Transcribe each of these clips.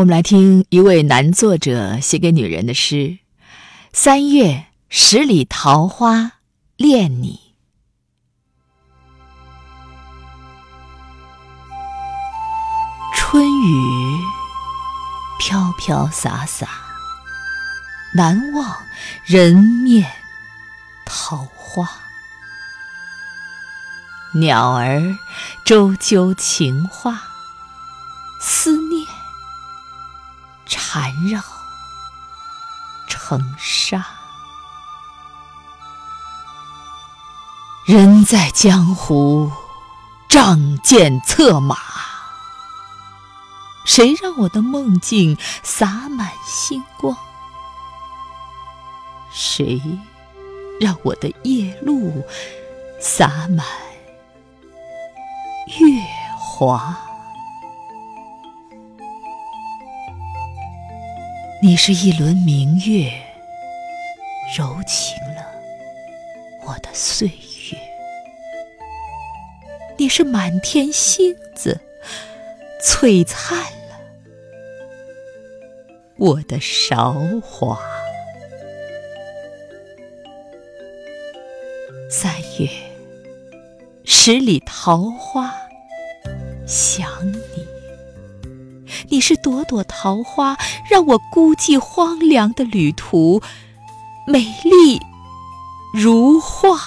我们来听一位男作者写给女人的诗：三月十里桃花恋你。春雨飘飘洒洒，难忘人面桃花。鸟儿啁啾情话，思念缠绕成沙。人在江湖，仗剑策马。谁让我的梦境洒满星光？谁让我的夜路洒满月华？你是一轮明月，柔情了我的岁月；你是满天星子，璀璨了。我的韶华，三月十里桃花想你，你是朵朵桃花，让我孤寂荒凉的旅途美丽如画。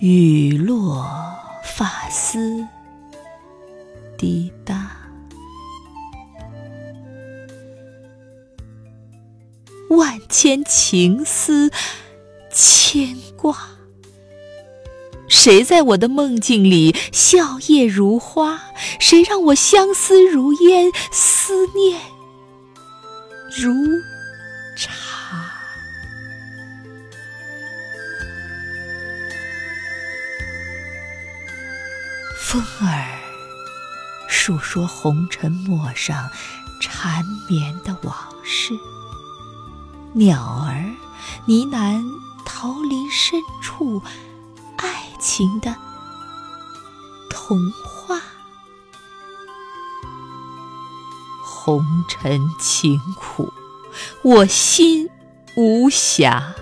雨落发丝。滴答，万千情丝牵挂。谁在我的梦境里笑靥如花？谁让我相思如烟，思念如茶？风儿。述说红尘陌上缠绵的往事，鸟儿呢喃桃林深处爱情的童话。红尘情苦，我心无暇。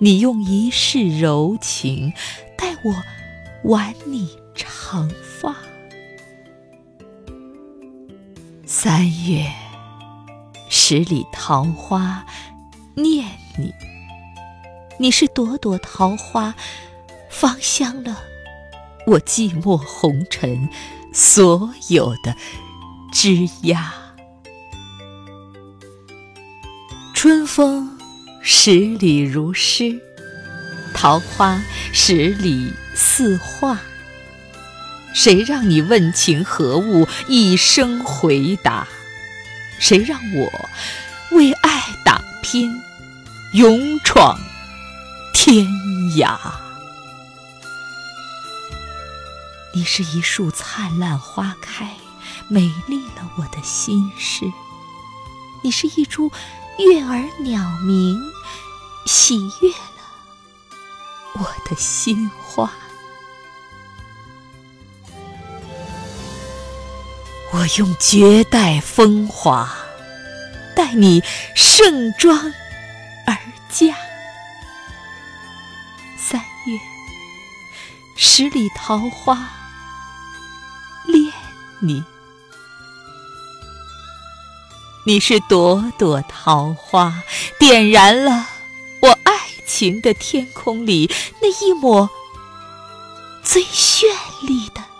你用一世柔情待我挽你长发。三月十里桃花念你，你是朵朵桃花，芳香了我寂寞红尘所有的枝桠。春风十里如诗，桃花十里似画。谁让你问情何物，一声回答？谁让我为爱打拼，勇闯天涯？你是一树灿烂花开，美丽了我的心事；你是一株悦耳鸟鸣，喜悦了我的心花。我用绝代风华，待你盛装而嫁。月十里桃花恋你，你是朵朵桃花，点燃了我爱情的天空里那一抹最绚丽的。